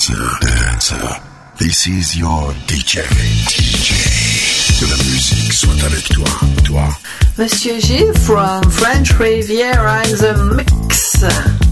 dancer, dancer. This is your DJ, DJ. Que la musique soit avec toi, toi. Monsieur Gilles from French Riviera in the mix.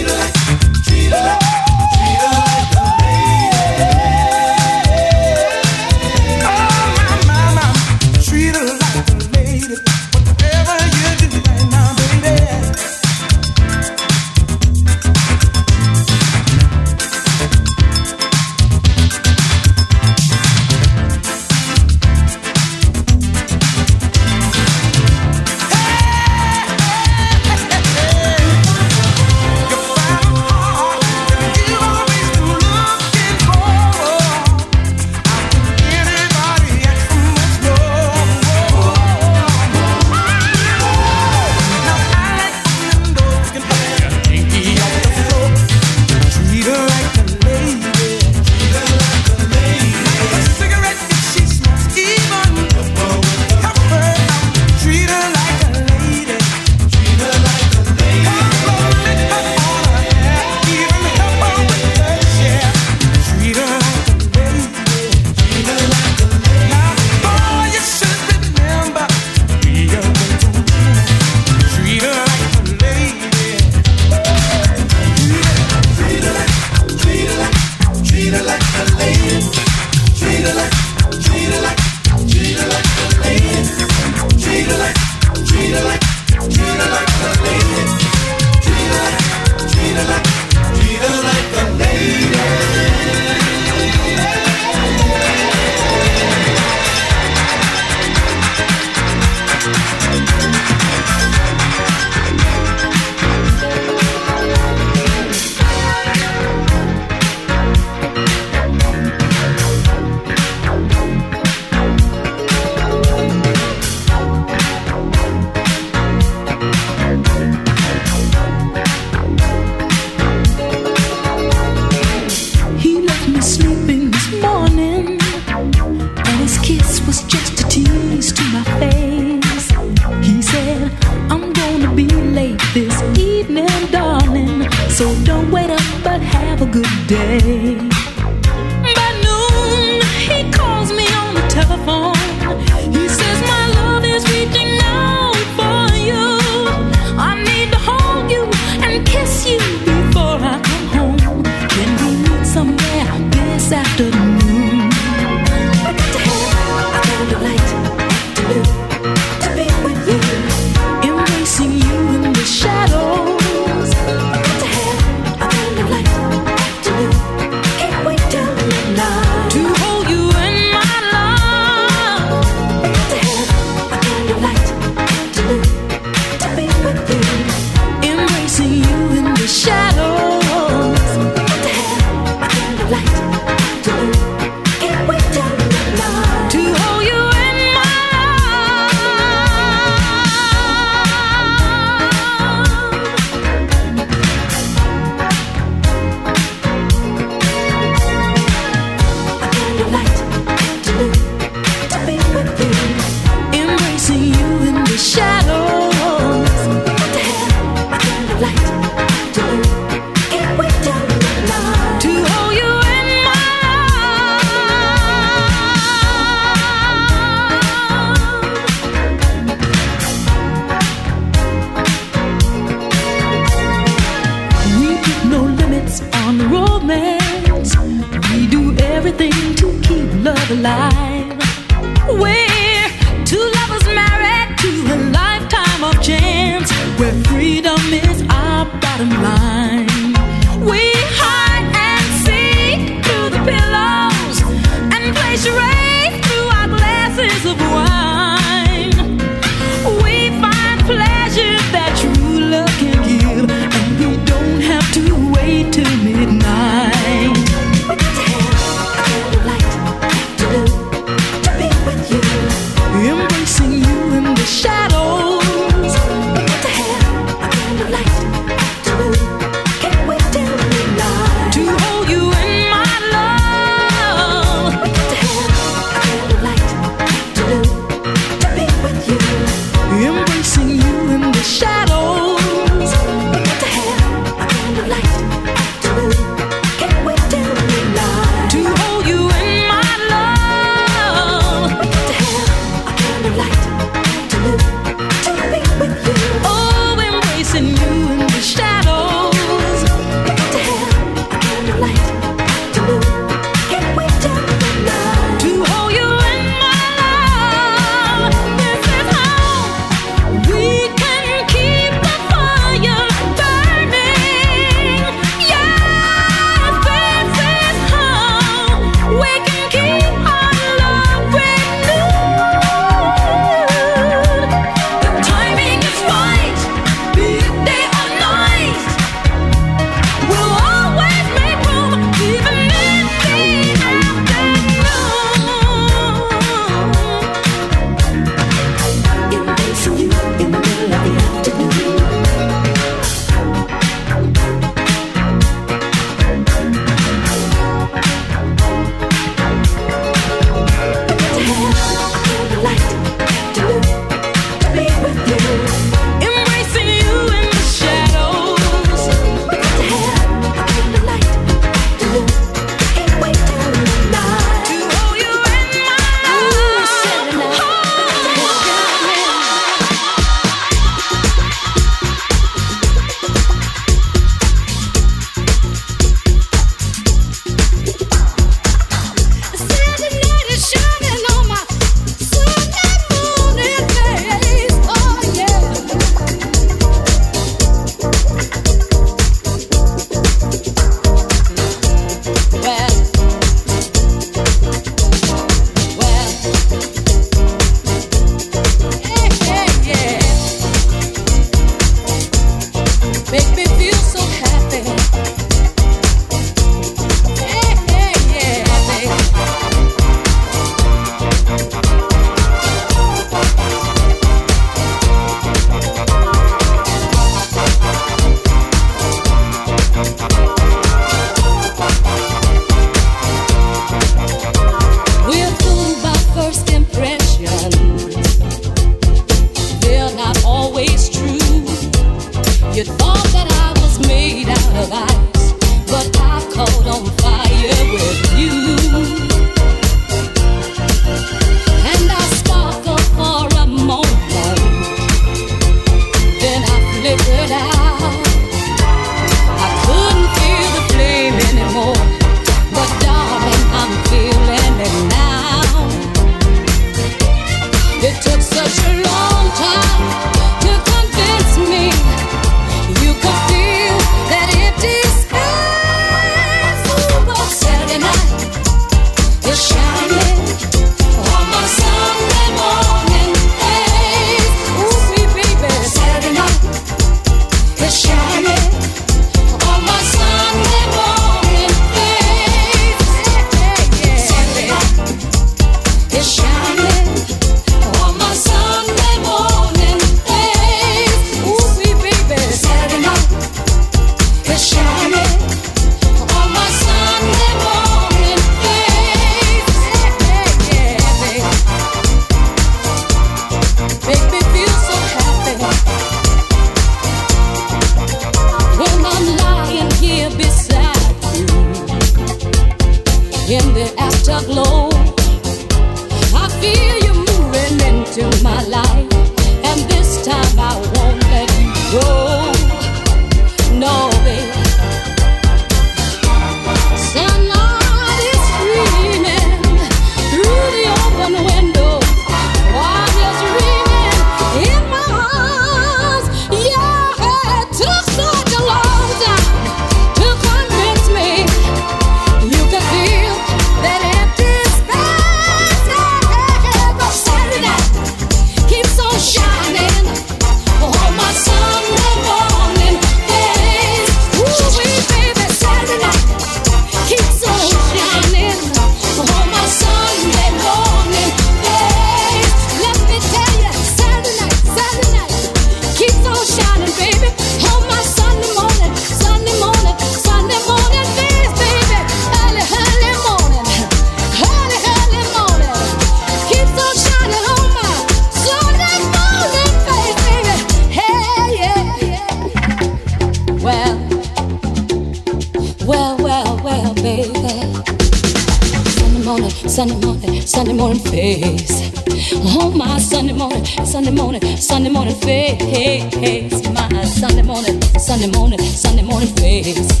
Sunday morning face. My Sunday morning, Sunday morning, Sunday morning face.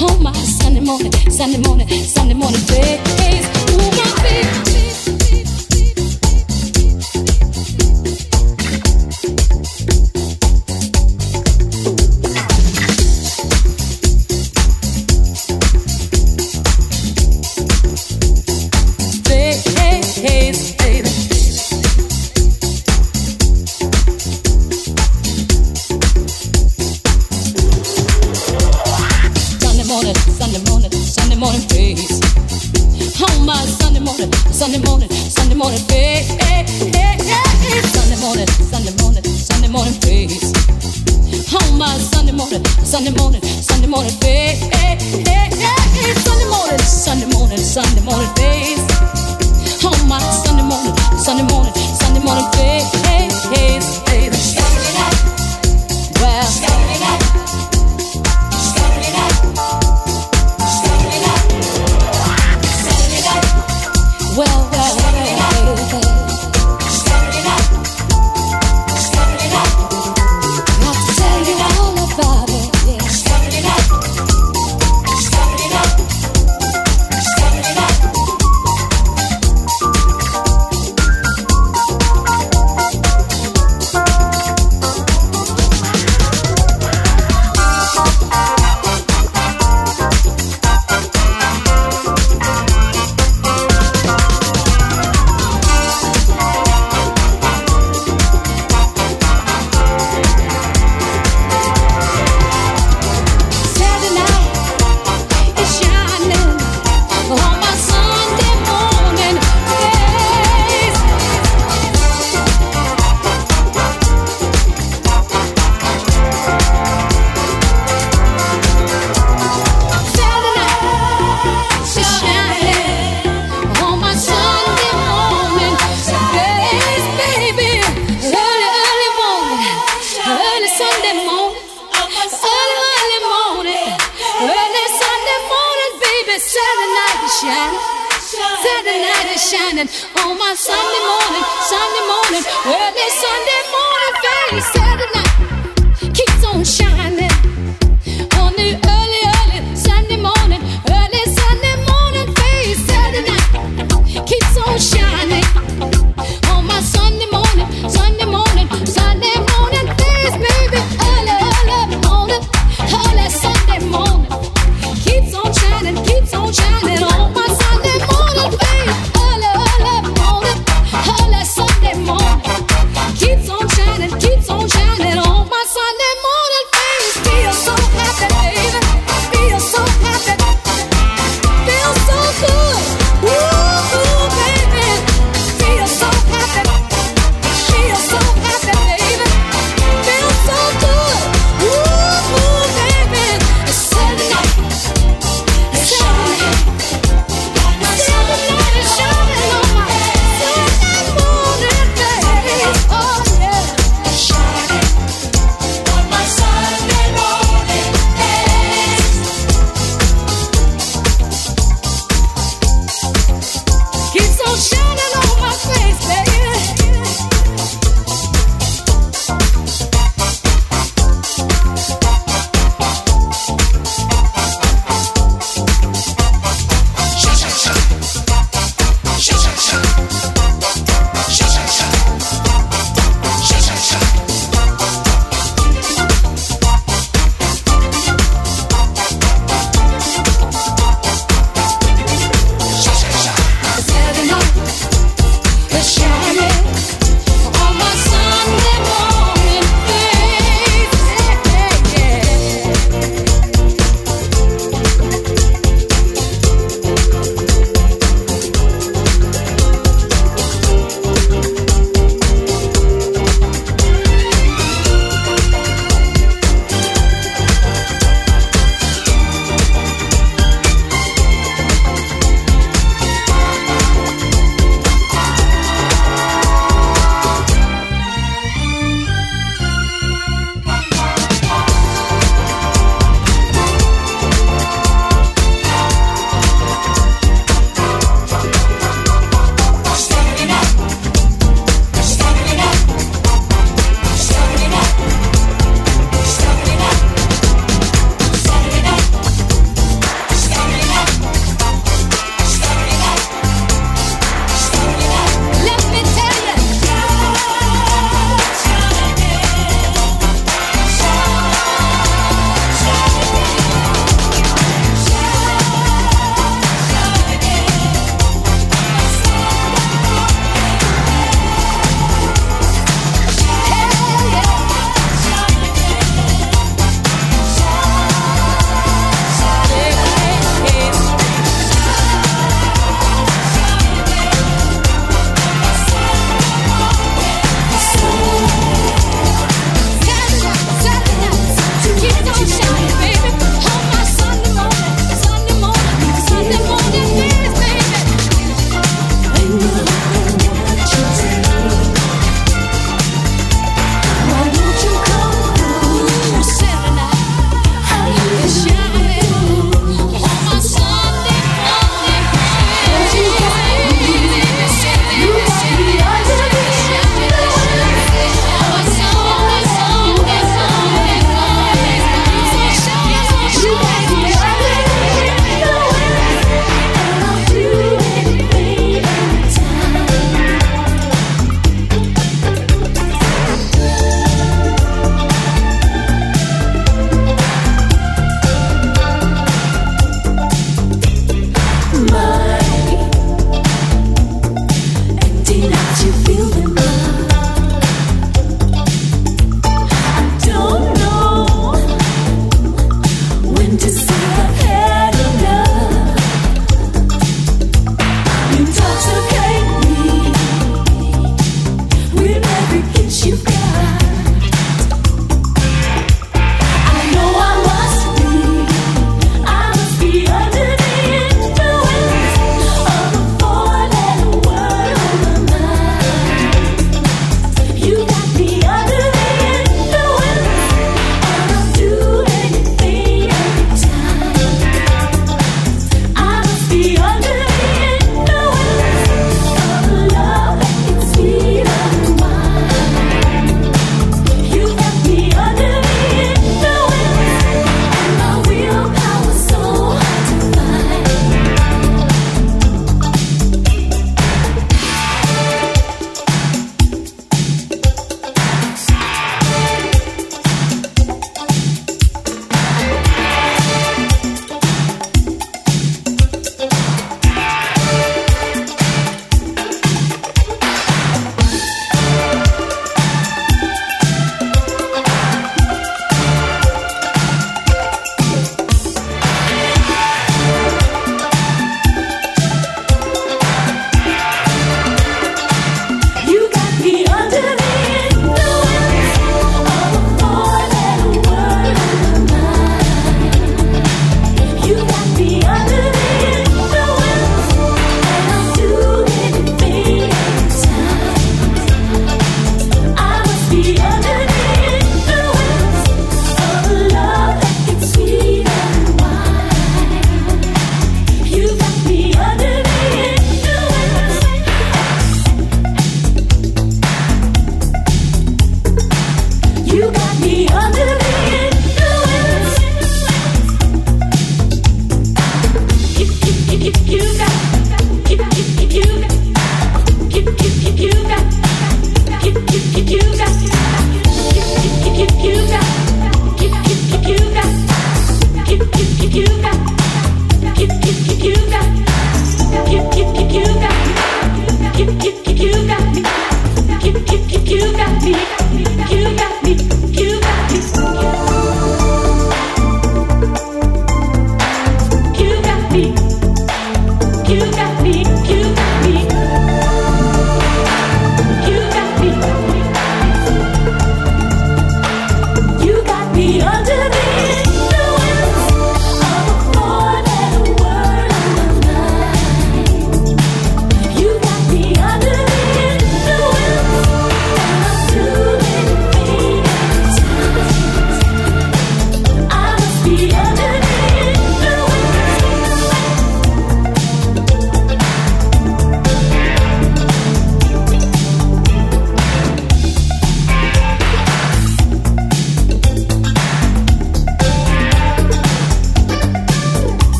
Oh my Sunday morning, Sunday morning, Sunday morning face. Ooh, my face.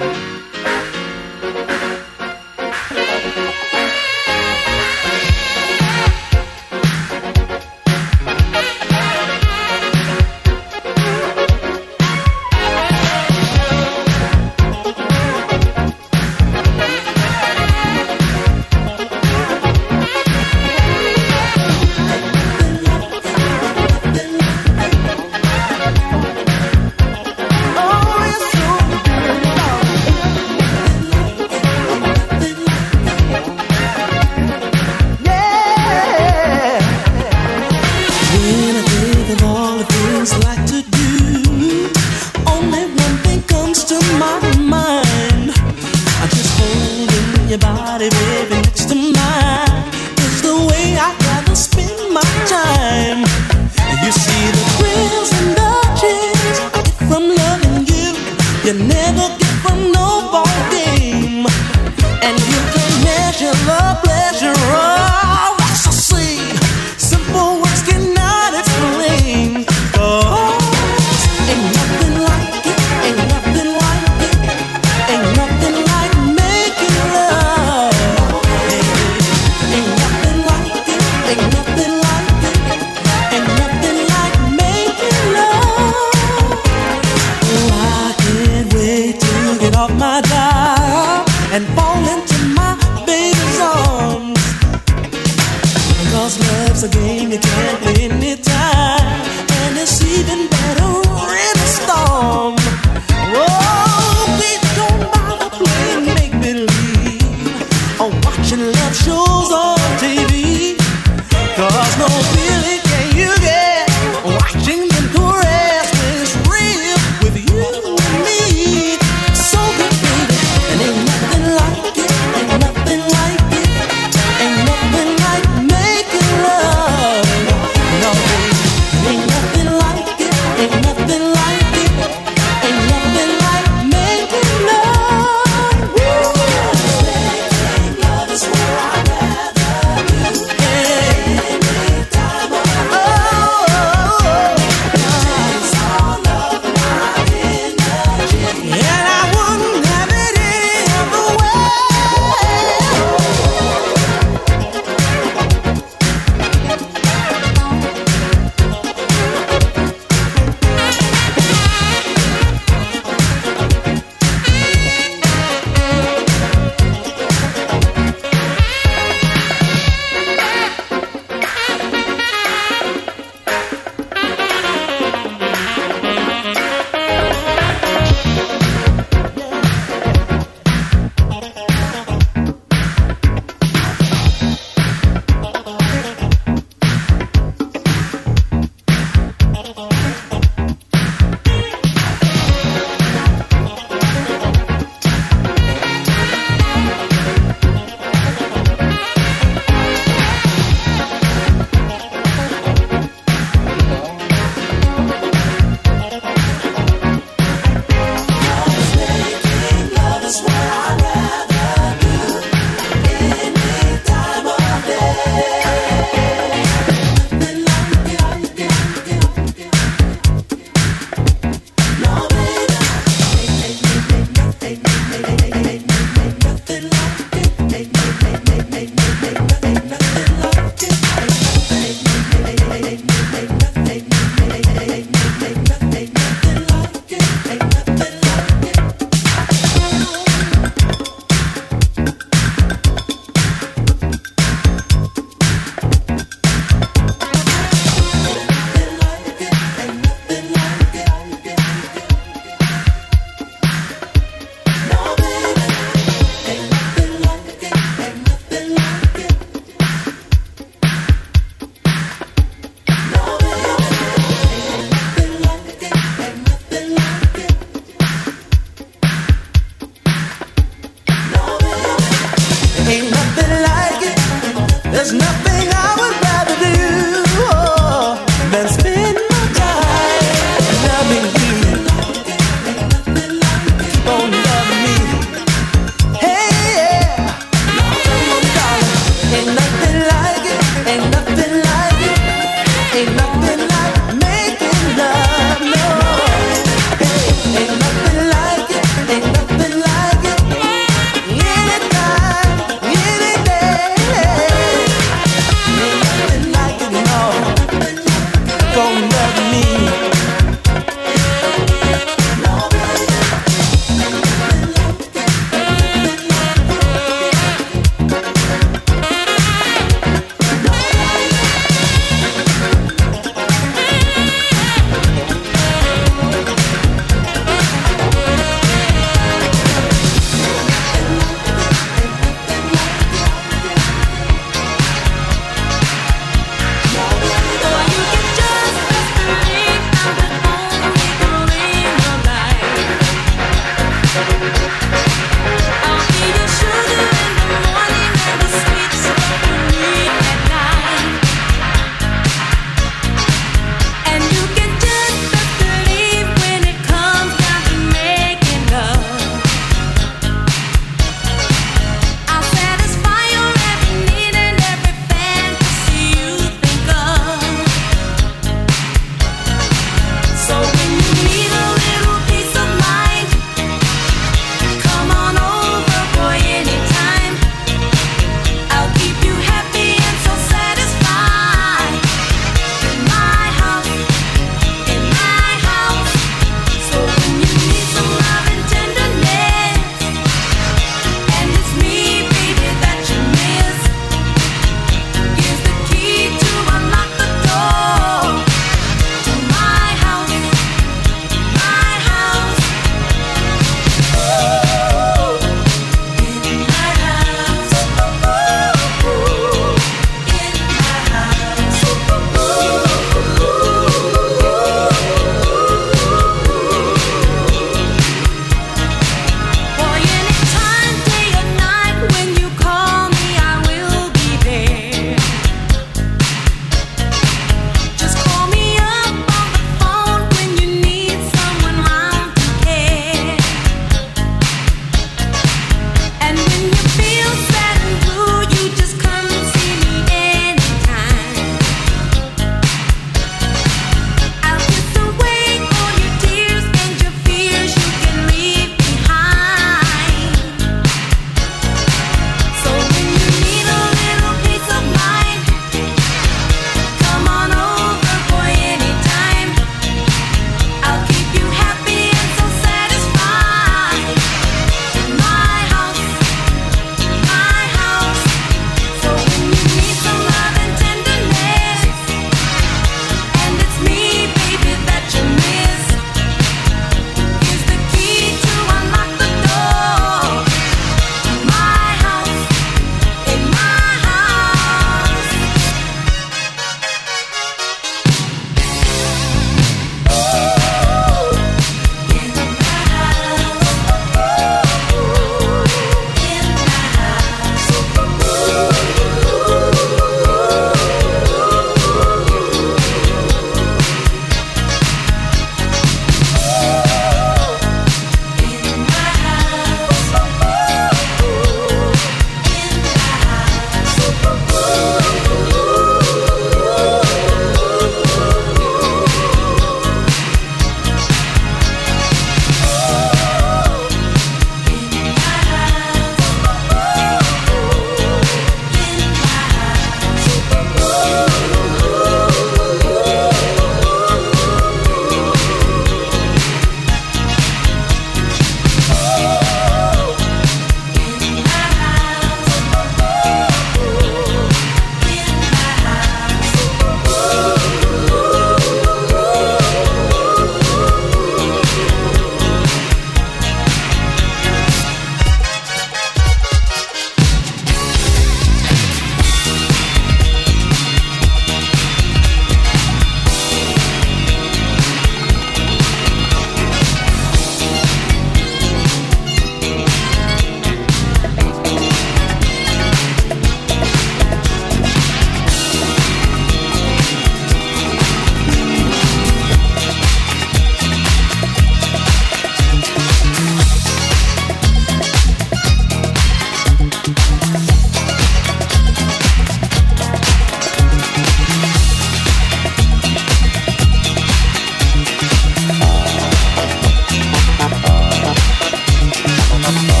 Watching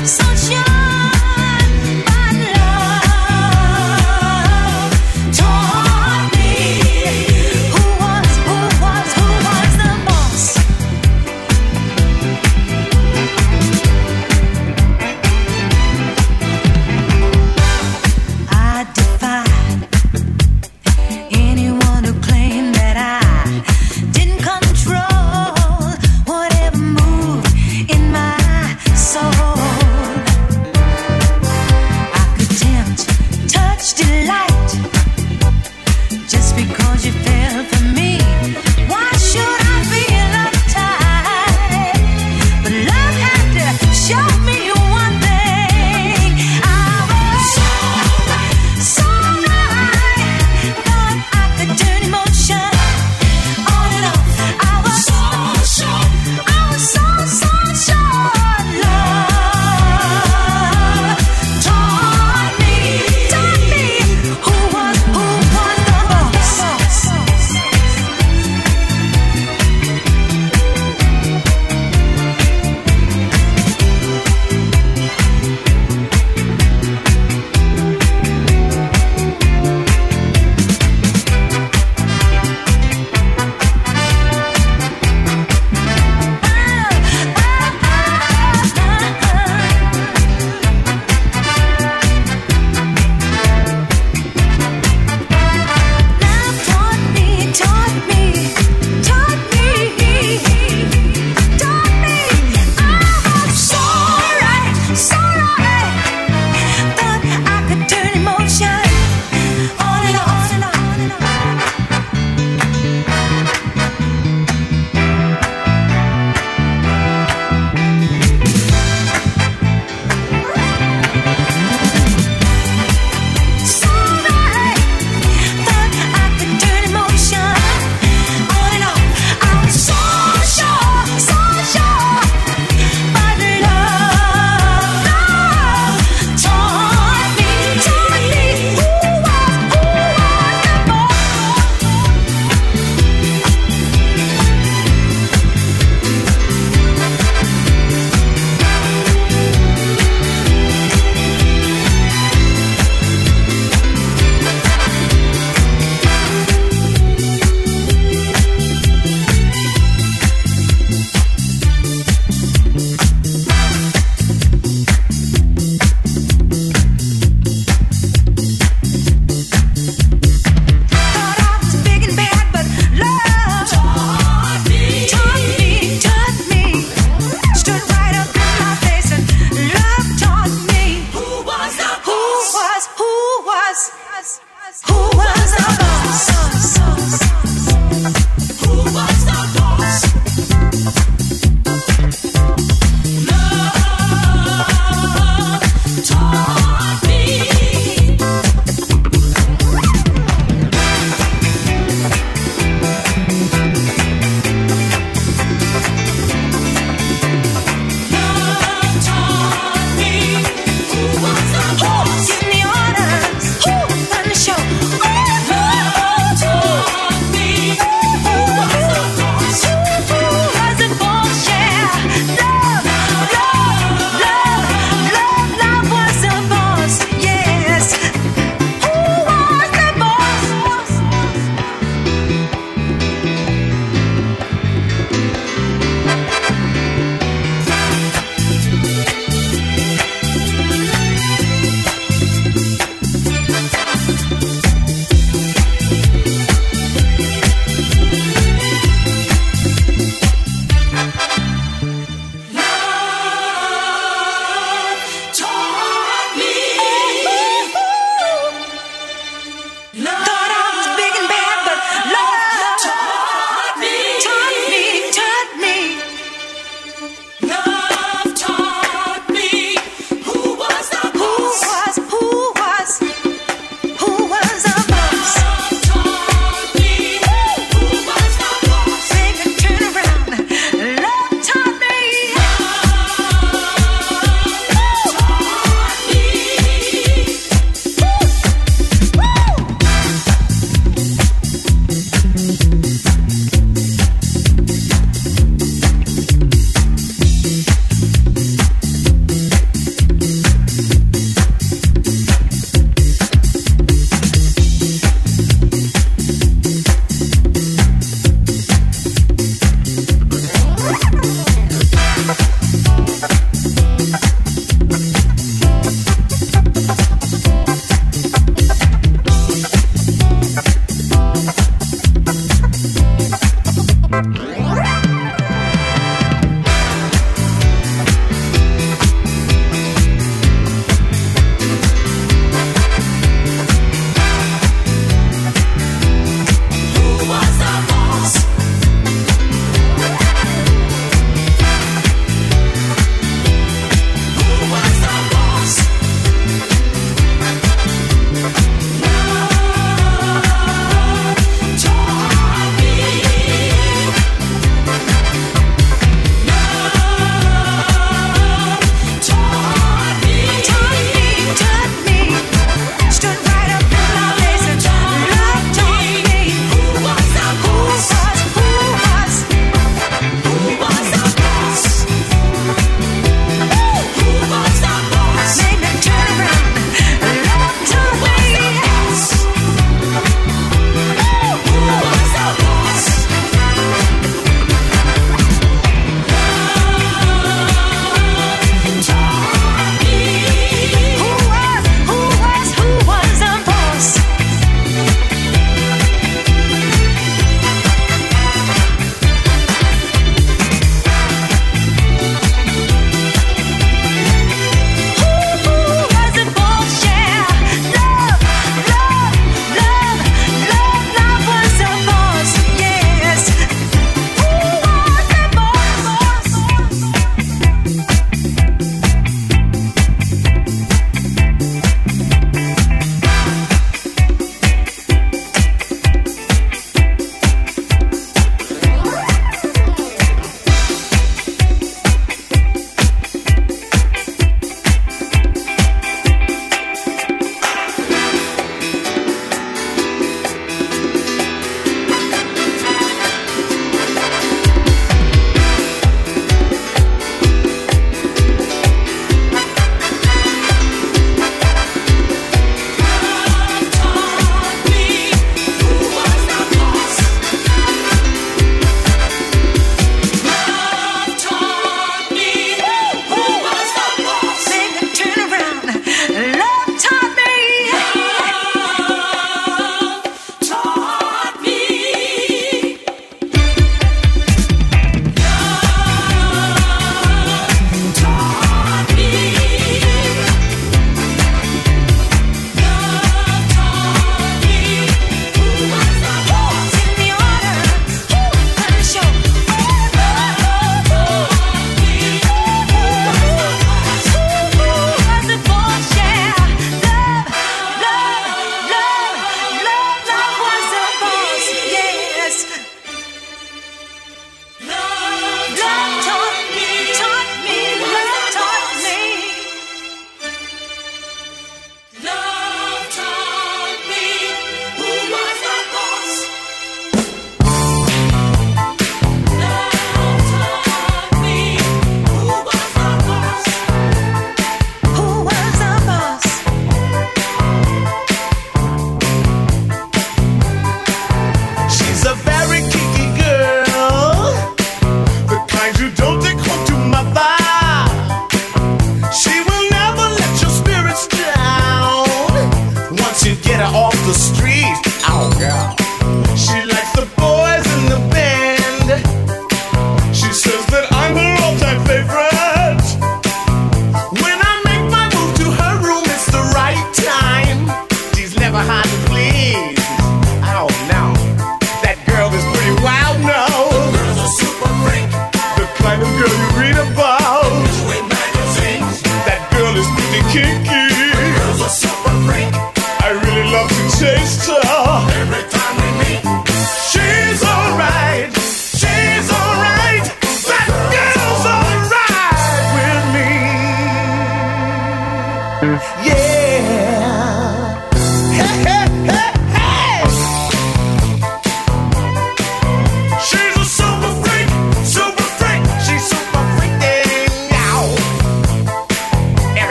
I defy